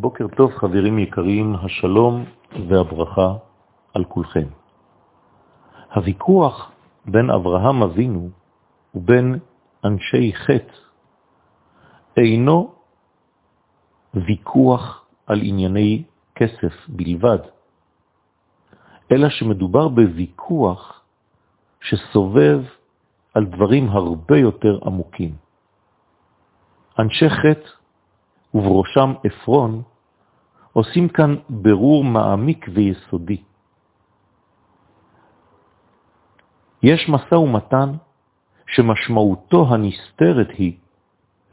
בוקר טוב חברים יקרים, השלום והברכה על כולכם. הוויכוח בין אברהם אבינו ובין אנשי חטא אינו ויכוח על ענייני כסף בלבד, אלא שמדובר בוויכוח שסובב על דברים הרבה יותר עמוקים. אנשי חטא ובראשם אפרון, עושים כאן ברור מעמיק ויסודי. יש מסע ומתן שמשמעותו הנסתרת היא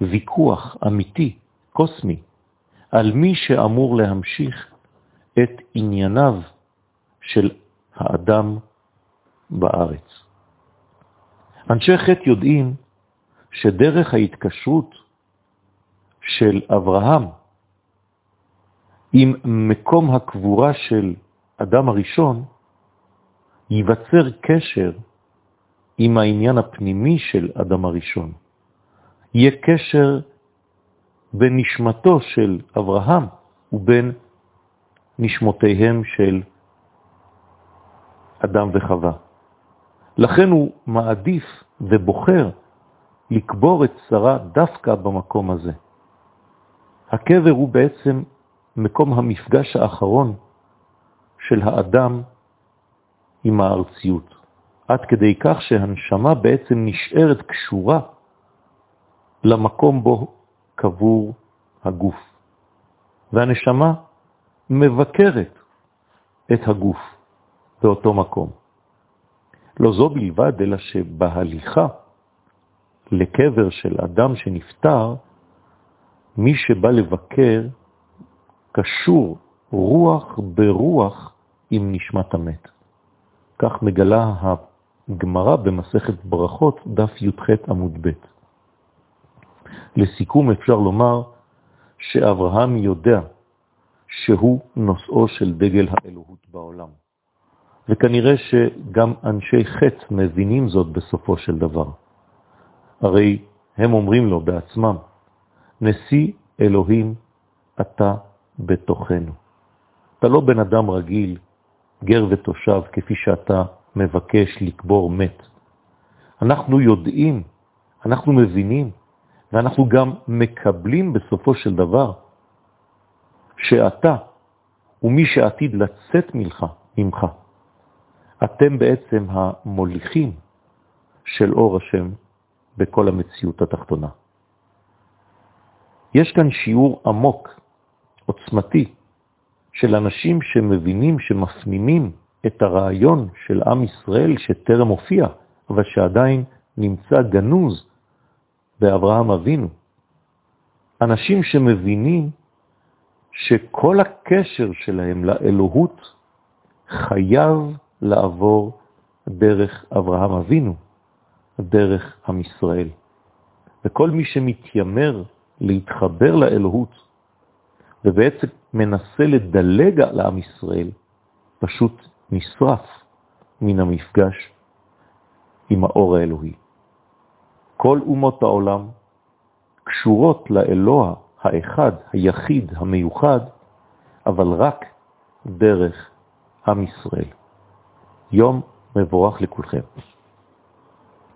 ויכוח אמיתי, קוסמי, על מי שאמור להמשיך את ענייניו של האדם בארץ. אנשי חטא יודעים שדרך ההתקשרות של אברהם עם מקום הקבורה של אדם הראשון, ייווצר קשר עם העניין הפנימי של אדם הראשון. יהיה קשר בין נשמתו של אברהם ובין נשמותיהם של אדם וחווה. לכן הוא מעדיף ובוחר לקבור את שרה דווקא במקום הזה. הקבר הוא בעצם מקום המפגש האחרון של האדם עם הארציות, עד כדי כך שהנשמה בעצם נשארת קשורה למקום בו קבור הגוף, והנשמה מבקרת את הגוף באותו מקום. לא זו בלבד, אלא שבהליכה לקבר של אדם שנפטר, מי שבא לבקר קשור רוח ברוח עם נשמת המת. כך מגלה הגמרא במסכת ברכות, דף י"ח עמוד ב'. לסיכום אפשר לומר שאברהם יודע שהוא נושאו של דגל האלוהות בעולם. וכנראה שגם אנשי חטא מבינים זאת בסופו של דבר. הרי הם אומרים לו בעצמם, נשיא אלוהים אתה בתוכנו. אתה לא בן אדם רגיל, גר ותושב, כפי שאתה מבקש לקבור מת. אנחנו יודעים, אנחנו מבינים, ואנחנו גם מקבלים בסופו של דבר שאתה ומי שעתיד לצאת ממך, ממך, אתם בעצם המוליכים של אור השם בכל המציאות התחתונה. יש כאן שיעור עמוק, עוצמתי, של אנשים שמבינים, שמפנימים את הרעיון של עם ישראל שטרם הופיע, אבל שעדיין נמצא גנוז באברהם אבינו. אנשים שמבינים שכל הקשר שלהם לאלוהות חייב לעבור דרך אברהם אבינו, דרך עם ישראל. וכל מי שמתיימר להתחבר לאלוהות, ובעצם מנסה לדלג על עם ישראל, פשוט נשרף מן המפגש עם האור האלוהי. כל אומות העולם קשורות לאלוה האחד, היחיד, המיוחד, אבל רק דרך עם ישראל. יום מבורך לכולכם.